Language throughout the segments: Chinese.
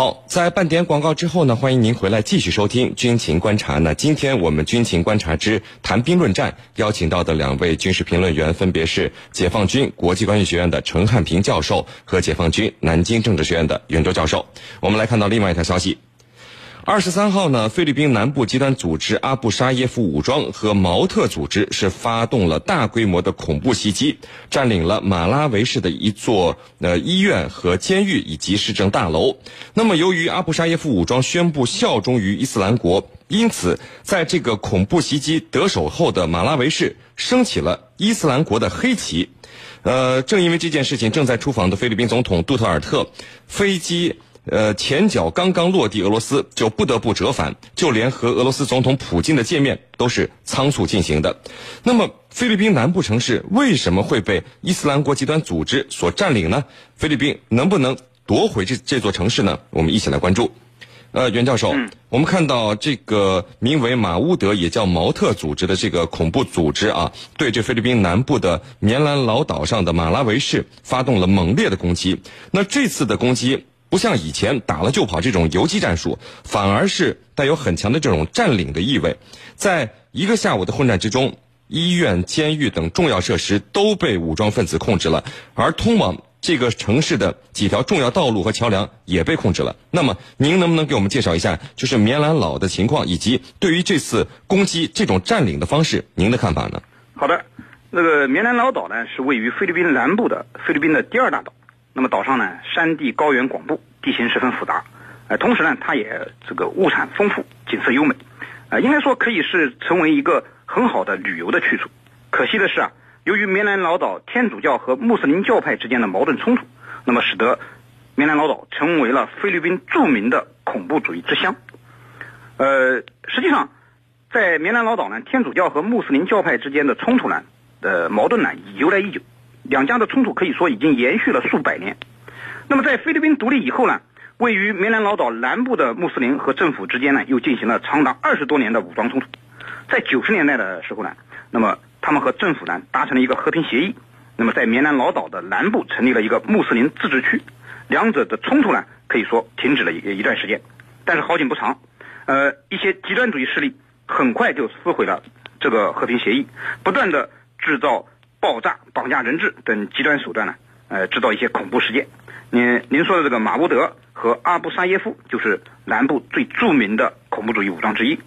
好，在半点广告之后呢，欢迎您回来继续收听军情观察。那今天我们军情观察之谈兵论战，邀请到的两位军事评论员分别是解放军国际关系学院的陈汉平教授和解放军南京政治学院的袁周教授。我们来看到另外一条消息。二十三号呢，菲律宾南部极端组织阿布沙耶夫武装和毛特组织是发动了大规模的恐怖袭击，占领了马拉维市的一座呃医院和监狱以及市政大楼。那么，由于阿布沙耶夫武装宣布效忠于伊斯兰国，因此在这个恐怖袭击得手后的马拉维市升起了伊斯兰国的黑旗。呃，正因为这件事情，正在出访的菲律宾总统杜特尔特飞机。呃，前脚刚刚落地，俄罗斯就不得不折返，就连和俄罗斯总统普京的见面都是仓促进行的。那么，菲律宾南部城市为什么会被伊斯兰国极端组织所占领呢？菲律宾能不能夺回这这座城市呢？我们一起来关注。呃，袁教授，我们看到这个名为马乌德，也叫毛特组织的这个恐怖组织啊，对这菲律宾南部的棉兰老岛上的马拉维市发动了猛烈的攻击。那这次的攻击。不像以前打了就跑这种游击战术，反而是带有很强的这种占领的意味。在一个下午的混战之中，医院、监狱等重要设施都被武装分子控制了，而通往这个城市的几条重要道路和桥梁也被控制了。那么，您能不能给我们介绍一下，就是棉兰老的情况，以及对于这次攻击这种占领的方式，您的看法呢？好的，那个棉兰老岛呢，是位于菲律宾南部的菲律宾的第二大岛。那么岛上呢，山地高原广布，地形十分复杂，呃，同时呢，它也这个物产丰富，景色优美，呃，应该说可以是成为一个很好的旅游的去处。可惜的是啊，由于棉兰老岛天主教和穆斯林教派之间的矛盾冲突，那么使得棉兰老岛成为了菲律宾著名的恐怖主义之乡。呃，实际上，在棉兰老岛呢，天主教和穆斯林教派之间的冲突呢，呃，矛盾呢，由来已久。两家的冲突可以说已经延续了数百年。那么，在菲律宾独立以后呢，位于棉兰老岛南部的穆斯林和政府之间呢，又进行了长达二十多年的武装冲突。在九十年代的时候呢，那么他们和政府呢达成了一个和平协议，那么在棉兰老岛的南部成立了一个穆斯林自治区。两者的冲突呢，可以说停止了一一段时间。但是好景不长，呃，一些极端主义势力很快就撕毁了这个和平协议，不断的制造。爆炸、绑架人质等极端手段呢？呃，制造一些恐怖事件。您您说的这个马乌德和阿布沙耶夫就是南部最著名的恐怖主义武装之一。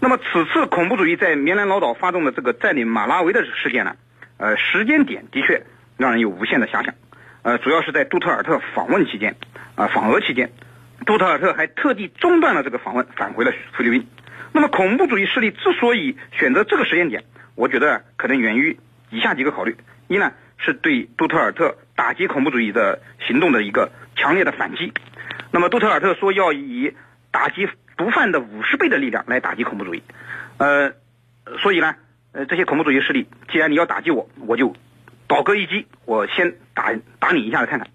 那么，此次恐怖主义在棉兰老岛发动的这个占领马拉维的事件呢？呃，时间点的确让人有无限的遐想。呃，主要是在杜特尔特访问期间，啊，访俄期间，杜特尔特还特地中断了这个访问，返回了菲律宾。那么，恐怖主义势力之所以选择这个时间点，我觉得可能源于。以下几个考虑：一呢，是对杜特尔特打击恐怖主义的行动的一个强烈的反击。那么，杜特尔特说要以打击毒贩的五十倍的力量来打击恐怖主义。呃，所以呢，呃，这些恐怖主义势力，既然你要打击我，我就倒戈一击，我先打打你一下子看看。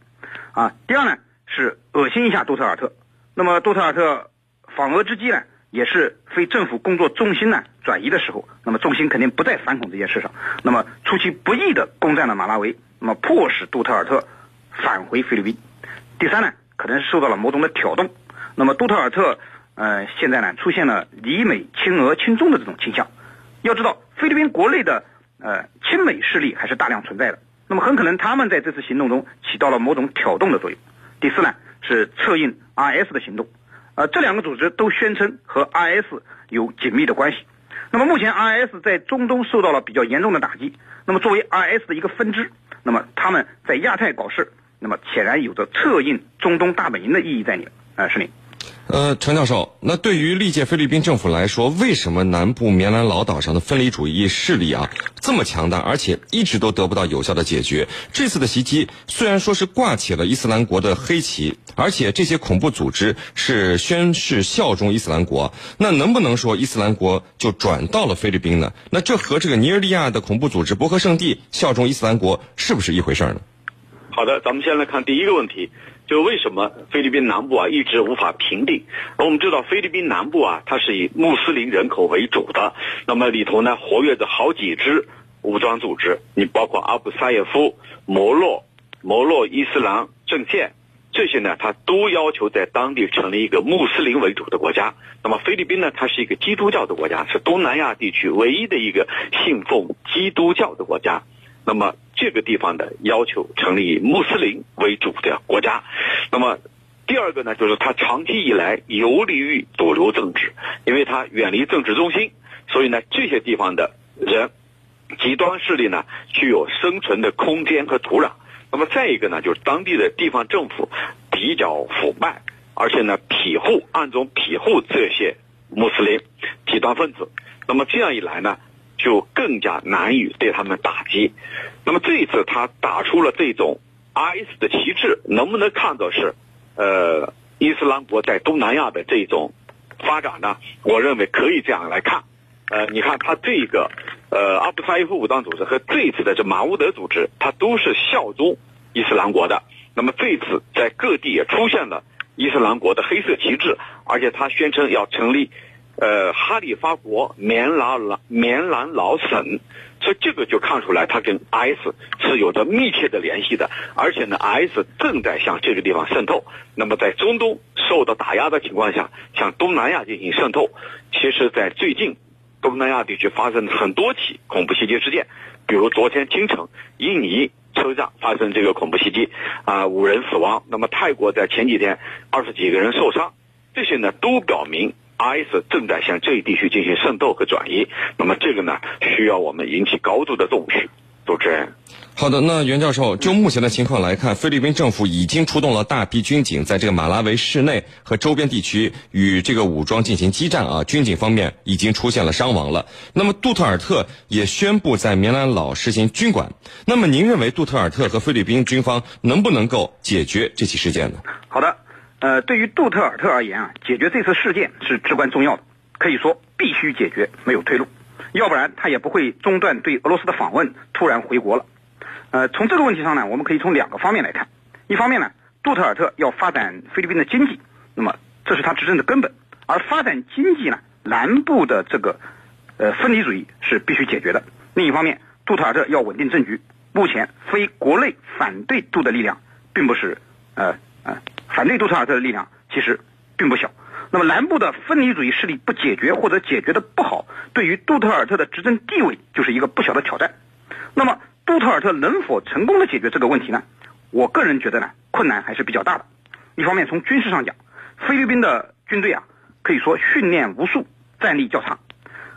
啊，第二呢，是恶心一下杜特尔特。那么，杜特尔特访俄之机呢？也是非政府工作重心呢转移的时候，那么重心肯定不在反恐这件事上。那么出其不意的攻占了马拉维，那么迫使杜特尔特返回菲律宾。第三呢，可能是受到了某种的挑动。那么杜特尔特呃现在呢出现了离美亲俄亲中的这种倾向。要知道菲律宾国内的呃亲美势力还是大量存在的。那么很可能他们在这次行动中起到了某种挑动的作用。第四呢是策应 RS 的行动。呃，这两个组织都宣称和 IS 有紧密的关系。那么目前 IS 在中东受到了比较严重的打击。那么作为 IS 的一个分支，那么他们在亚太搞事，那么显然有着策应中东大本营的意义在里。啊，是你。呃，陈教授，那对于历届菲律宾政府来说，为什么南部棉兰老岛上的分离主义势力啊这么强大，而且一直都得不到有效的解决？这次的袭击虽然说是挂起了伊斯兰国的黑旗，而且这些恐怖组织是宣誓效忠伊斯兰国，那能不能说伊斯兰国就转到了菲律宾呢？那这和这个尼日利亚的恐怖组织伯克圣地效忠伊斯兰国是不是一回事呢？好的，咱们先来看第一个问题。就为什么菲律宾南部啊一直无法平定？而我们知道菲律宾南部啊，它是以穆斯林人口为主的，那么里头呢活跃着好几支武装组织，你包括阿布萨耶夫、摩洛、摩洛伊斯兰阵线，这些呢，他都要求在当地成立一个穆斯林为主的国家。那么菲律宾呢，它是一个基督教的国家，是东南亚地区唯一的一个信奉基督教的国家。那么这个地方的要求成立穆斯林为主的国家。那么第二个呢，就是他长期以来游离于主流政治，因为他远离政治中心，所以呢，这些地方的人极端势力呢，具有生存的空间和土壤。那么再一个呢，就是当地的地方政府比较腐败，而且呢庇护暗中庇护这些穆斯林极端分子。那么这样一来呢，就更加难以对他们打击。那么这一次他打出了这种 IS 的旗帜，能不能看作是呃伊斯兰国在东南亚的这种发展呢？我认为可以这样来看。呃，你看他这个。呃，阿布萨伊夫武装组织和这一次的这马乌德组织，它都是效忠伊斯兰国的。那么这次在各地也出现了伊斯兰国的黑色旗帜，而且他宣称要成立呃哈里发国棉兰老棉兰老省，所以这个就看出来他跟 S 是有着密切的联系的。而且呢，S 正在向这个地方渗透。那么在中东受到打压的情况下，向东南亚进行渗透。其实，在最近。东南亚地区发生很多起恐怖袭击事件，比如昨天清晨，印尼车站发生这个恐怖袭击，啊，五人死亡。那么泰国在前几天，二十几个人受伤，这些呢都表明 IS 正在向这一地区进行渗透和转移。那么这个呢，需要我们引起高度的重视。主持人，好的，那袁教授，就目前的情况来看，菲律宾政府已经出动了大批军警，在这个马拉维市内和周边地区与这个武装进行激战啊，军警方面已经出现了伤亡了。那么杜特尔特也宣布在棉兰老实行军管。那么您认为杜特尔特和菲律宾军方能不能够解决这起事件呢？好的，呃，对于杜特尔特而言啊，解决这次事件是至关重要的，可以说必须解决，没有退路。要不然他也不会中断对俄罗斯的访问，突然回国了。呃，从这个问题上呢，我们可以从两个方面来看。一方面呢，杜特尔特要发展菲律宾的经济，那么这是他执政的根本。而发展经济呢，南部的这个呃分离主义是必须解决的。另一方面，杜特尔特要稳定政局。目前非国内反对杜的力量，并不是呃呃反对杜特尔特的力量其实并不小。那么南部的分离主义势力不解决或者解决的不好，对于杜特尔特的执政地位就是一个不小的挑战。那么杜特尔特能否成功的解决这个问题呢？我个人觉得呢，困难还是比较大的。一方面从军事上讲，菲律宾的军队啊，可以说训练无数，战力较差，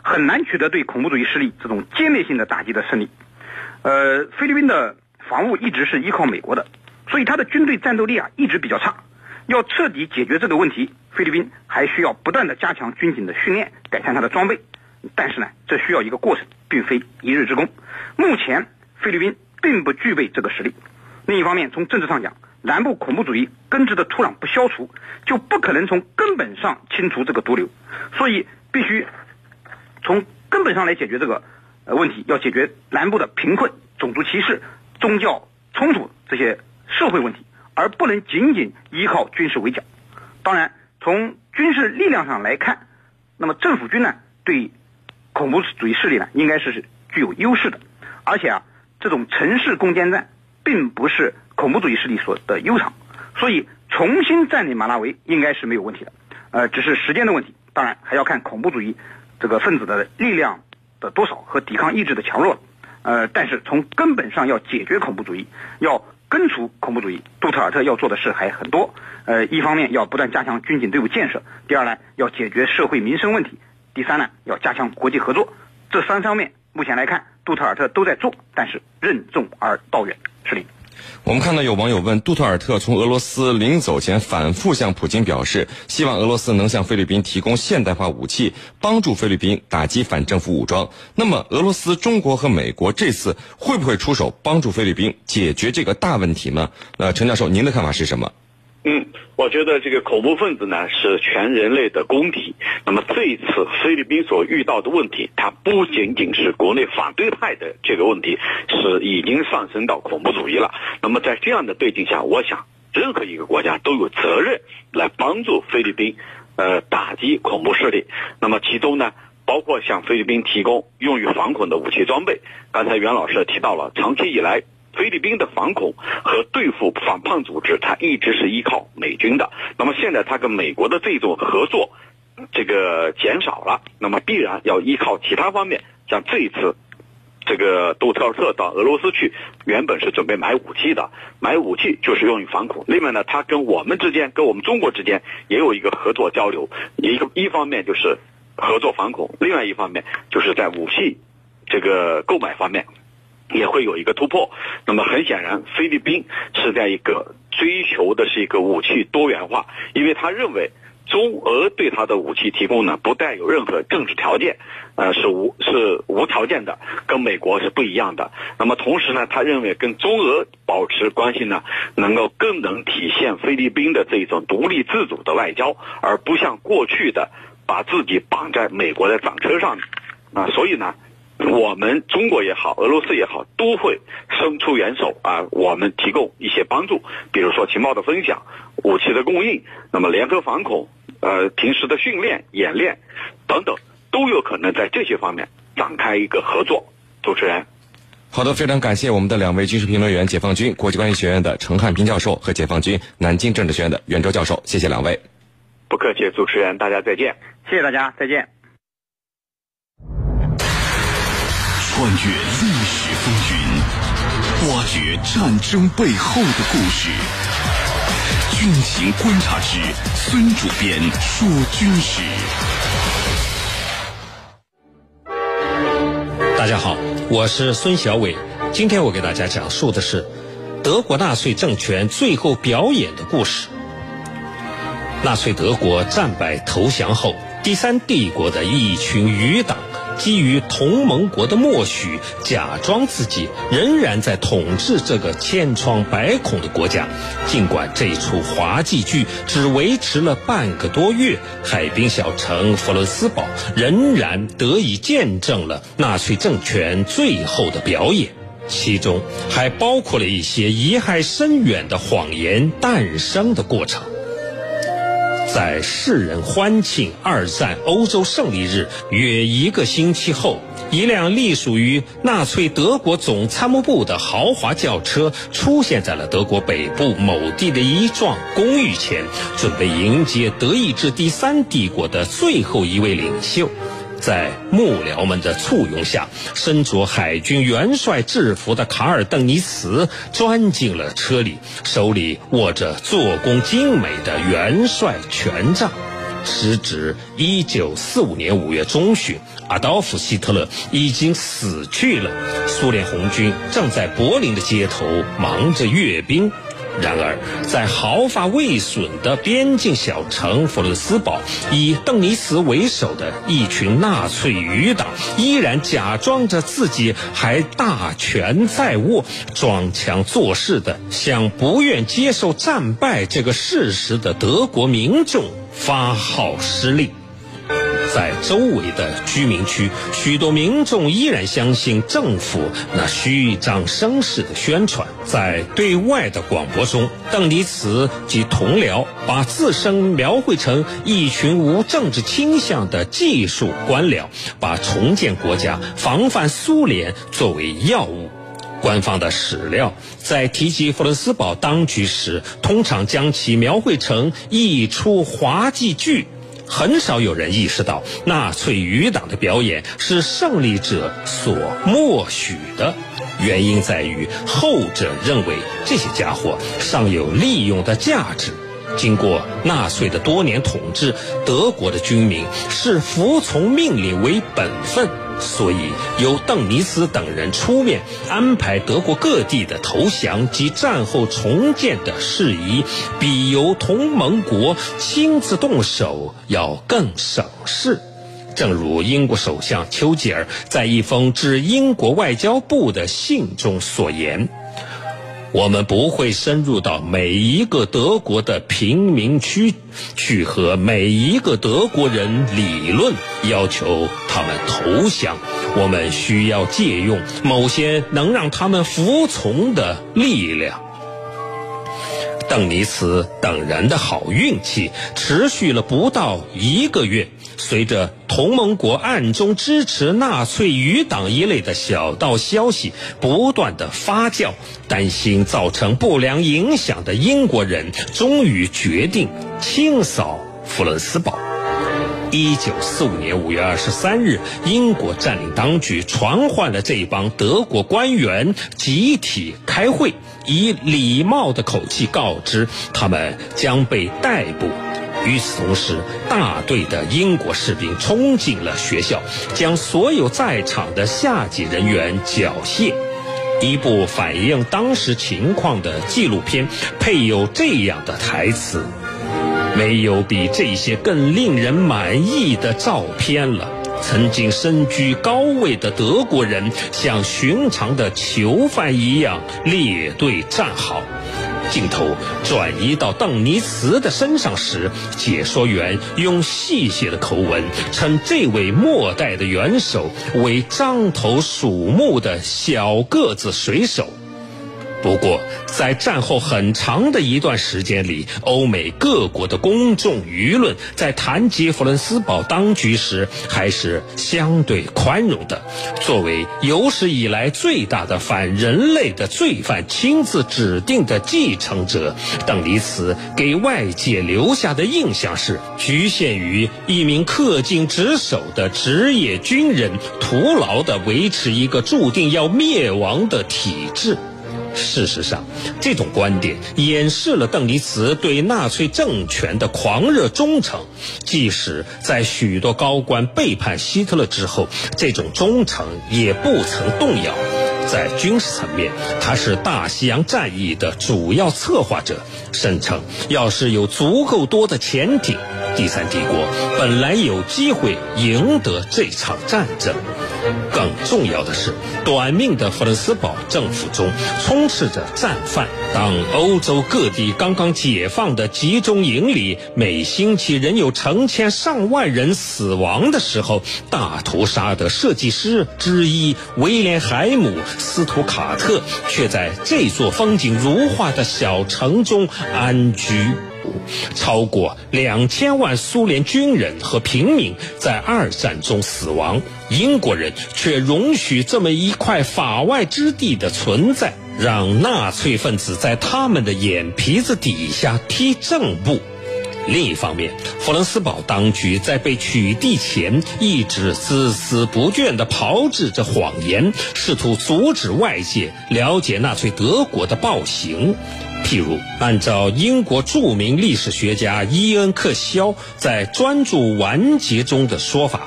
很难取得对恐怖主义势力这种歼灭性的打击的胜利。呃，菲律宾的防务一直是依靠美国的，所以他的军队战斗力啊一直比较差。要彻底解决这个问题，菲律宾还需要不断的加强军警的训练，改善它的装备。但是呢，这需要一个过程，并非一日之功。目前菲律宾并不具备这个实力。另一方面，从政治上讲，南部恐怖主义根治的土壤不消除，就不可能从根本上清除这个毒瘤。所以，必须从根本上来解决这个呃问题，要解决南部的贫困、种族歧视、宗教冲突这些社会问题。而不能仅仅依靠军事围剿。当然，从军事力量上来看，那么政府军呢，对恐怖主义势力呢，应该是具有优势的。而且啊，这种城市攻坚战并不是恐怖主义势力所的优长，所以重新占领马拉维应该是没有问题的。呃，只是时间的问题。当然，还要看恐怖主义这个分子的力量的多少和抵抗意志的强弱。呃，但是从根本上要解决恐怖主义，要。根除恐怖主义，杜特尔特要做的事还很多。呃，一方面要不断加强军警队伍建设，第二呢要解决社会民生问题，第三呢要加强国际合作。这三方面目前来看，杜特尔特都在做，但是任重而道远。是的。我们看到有网友问，杜特尔特从俄罗斯临走前反复向普京表示，希望俄罗斯能向菲律宾提供现代化武器，帮助菲律宾打击反政府武装。那么，俄罗斯、中国和美国这次会不会出手帮助菲律宾解决这个大问题呢？呃陈教授，您的看法是什么？嗯，我觉得这个恐怖分子呢是全人类的公敌。那么这一次菲律宾所遇到的问题，它不仅仅是国内反对派的这个问题，是已经上升到恐怖主义了。那么在这样的背景下，我想任何一个国家都有责任来帮助菲律宾，呃，打击恐怖势力。那么其中呢，包括向菲律宾提供用于反恐的武器装备。刚才袁老师提到了，长期以来。菲律宾的反恐和对付反叛组织，它一直是依靠美军的。那么现在它跟美国的这种合作，这个减少了，那么必然要依靠其他方面，像这一次。这个杜特尔特到俄罗斯去，原本是准备买武器的，买武器就是用于反恐。另外呢，他跟我们之间，跟我们中国之间也有一个合作交流。一个一方面就是合作反恐，另外一方面就是在武器这个购买方面也会有一个突破。那么很显然，菲律宾是在一个追求的是一个武器多元化，因为他认为。中俄对他的武器提供呢，不带有任何政治条件，呃，是无是无条件的，跟美国是不一样的。那么同时呢，他认为跟中俄保持关系呢，能够更能体现菲律宾的这种独立自主的外交，而不像过去的把自己绑在美国的战车上，啊，所以呢。我们中国也好，俄罗斯也好，都会伸出援手啊，我们提供一些帮助，比如说情报的分享、武器的供应，那么联合反恐，呃，平时的训练、演练等等，都有可能在这些方面展开一个合作。主持人，好的，非常感谢我们的两位军事评论员，解放军国际关系学院的陈汉平教授和解放军南京政治学院的袁周教授，谢谢两位。不客气，主持人，大家再见。谢谢大家，再见。穿越历史风云，挖掘战争背后的故事。军情观察之孙主编说军事。大家好，我是孙小伟。今天我给大家讲述的是德国纳粹政权最后表演的故事。纳粹德国战败投降后，第三帝国的一群余党。基于同盟国的默许，假装自己仍然在统治这个千疮百孔的国家。尽管这出滑稽剧只维持了半个多月，海滨小城弗伦斯堡仍然得以见证了纳粹政权最后的表演，其中还包括了一些遗害深远的谎言诞生的过程。在世人欢庆二战欧洲胜利日约一个星期后，一辆隶属于纳粹德国总参谋部的豪华轿车出现在了德国北部某地的一幢公寓前，准备迎接德意志第三帝国的最后一位领袖。在幕僚们的簇拥下，身着海军元帅制服的卡尔·邓尼茨钻进了车里，手里握着做工精美的元帅权杖。时值一九四五年五月中旬，阿道夫·希特勒已经死去了，苏联红军正在柏林的街头忙着阅兵。然而，在毫发未损的边境小城弗伦斯堡，以邓尼茨为首的一群纳粹余党依然假装着自己还大权在握，装腔作势的向不愿接受战败这个事实的德国民众发号施令。在周围的居民区，许多民众依然相信政府那虚张声势的宣传。在对外的广播中，邓尼茨及同僚把自身描绘成一群无政治倾向的技术官僚，把重建国家、防范苏联作为要务。官方的史料在提及弗伦斯堡当局时，通常将其描绘成一出滑稽剧。很少有人意识到，纳粹余党的表演是胜利者所默许的。原因在于，后者认为这些家伙尚有利用的价值。经过纳粹的多年统治，德国的军民视服从命令为本分。所以，由邓尼斯等人出面安排德国各地的投降及战后重建的事宜，比由同盟国亲自动手要更省事。正如英国首相丘吉尔在一封致英国外交部的信中所言。我们不会深入到每一个德国的贫民区去和每一个德国人理论，要求他们投降。我们需要借用某些能让他们服从的力量。邓尼茨等人的好运气持续了不到一个月。随着同盟国暗中支持纳粹余党一类的小道消息不断的发酵，担心造成不良影响的英国人终于决定清扫弗伦斯堡。一九四五年五月二十三日，英国占领当局传唤了这帮德国官员集体开会，以礼貌的口气告知他们将被逮捕。与此同时，大队的英国士兵冲进了学校，将所有在场的下级人员缴械。一部反映当时情况的纪录片配有这样的台词：“没有比这些更令人满意的照片了。曾经身居高位的德国人像寻常的囚犯一样列队站好。”镜头转移到邓尼茨的身上时，解说员用戏谑的口吻称这位末代的元首为獐头鼠目的小个子水手。不过，在战后很长的一段时间里，欧美各国的公众舆论在谈及弗伦斯堡当局时还是相对宽容的。作为有史以来最大的反人类的罪犯亲自指定的继承者，邓尼茨给外界留下的印象是局限于一名恪尽职守的职业军人，徒劳地维持一个注定要灭亡的体制。事实上，这种观点掩饰了邓尼茨对纳粹政权的狂热忠诚。即使在许多高官背叛希特勒之后，这种忠诚也不曾动摇。在军事层面，他是大西洋战役的主要策划者，声称要是有足够多的潜艇，第三帝国本来有机会赢得这场战争。更重要的是，短命的弗伦斯堡政府中充斥着战犯。当欧洲各地刚刚解放的集中营里每星期仍有成千上万人死亡的时候，大屠杀的设计师之一威廉海姆斯图卡特却在这座风景如画的小城中安居。超过两千万苏联军人和平民在二战中死亡，英国人却容许这么一块法外之地的存在，让纳粹分子在他们的眼皮子底下踢正步。另一方面，弗伦斯堡当局在被取缔前一直孜孜不倦地炮制着谎言，试图阻止外界了解纳粹德国的暴行。譬如，按照英国著名历史学家伊恩·克肖在《专注完结》中的说法，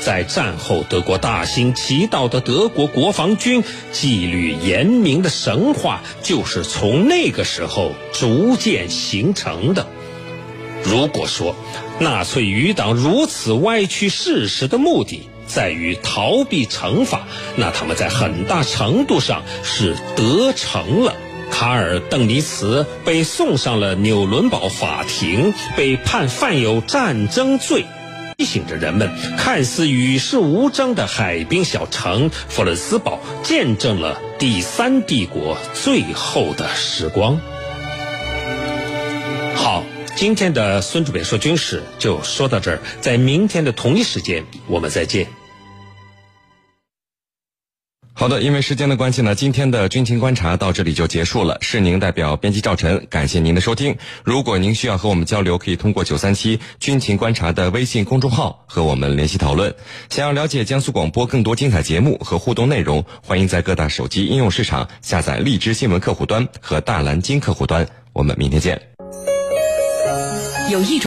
在战后德国大兴其道的德国国防军纪律严明的神话，就是从那个时候逐渐形成的。如果说纳粹余党如此歪曲事实的目的在于逃避惩罚，那他们在很大程度上是得逞了。卡尔·邓尼茨被送上了纽伦堡法庭，被判犯有战争罪，提醒着人们，看似与世无争的海滨小城弗伦斯堡，见证了第三帝国最后的时光。好，今天的孙主编说军事就说到这儿，在明天的同一时间，我们再见。好的，因为时间的关系呢，今天的军情观察到这里就结束了。是宁代表编辑赵晨，感谢您的收听。如果您需要和我们交流，可以通过九三七军情观察的微信公众号和我们联系讨论。想要了解江苏广播更多精彩节目和互动内容，欢迎在各大手机应用市场下载荔枝新闻客户端和大蓝鲸客户端。我们明天见。有一种。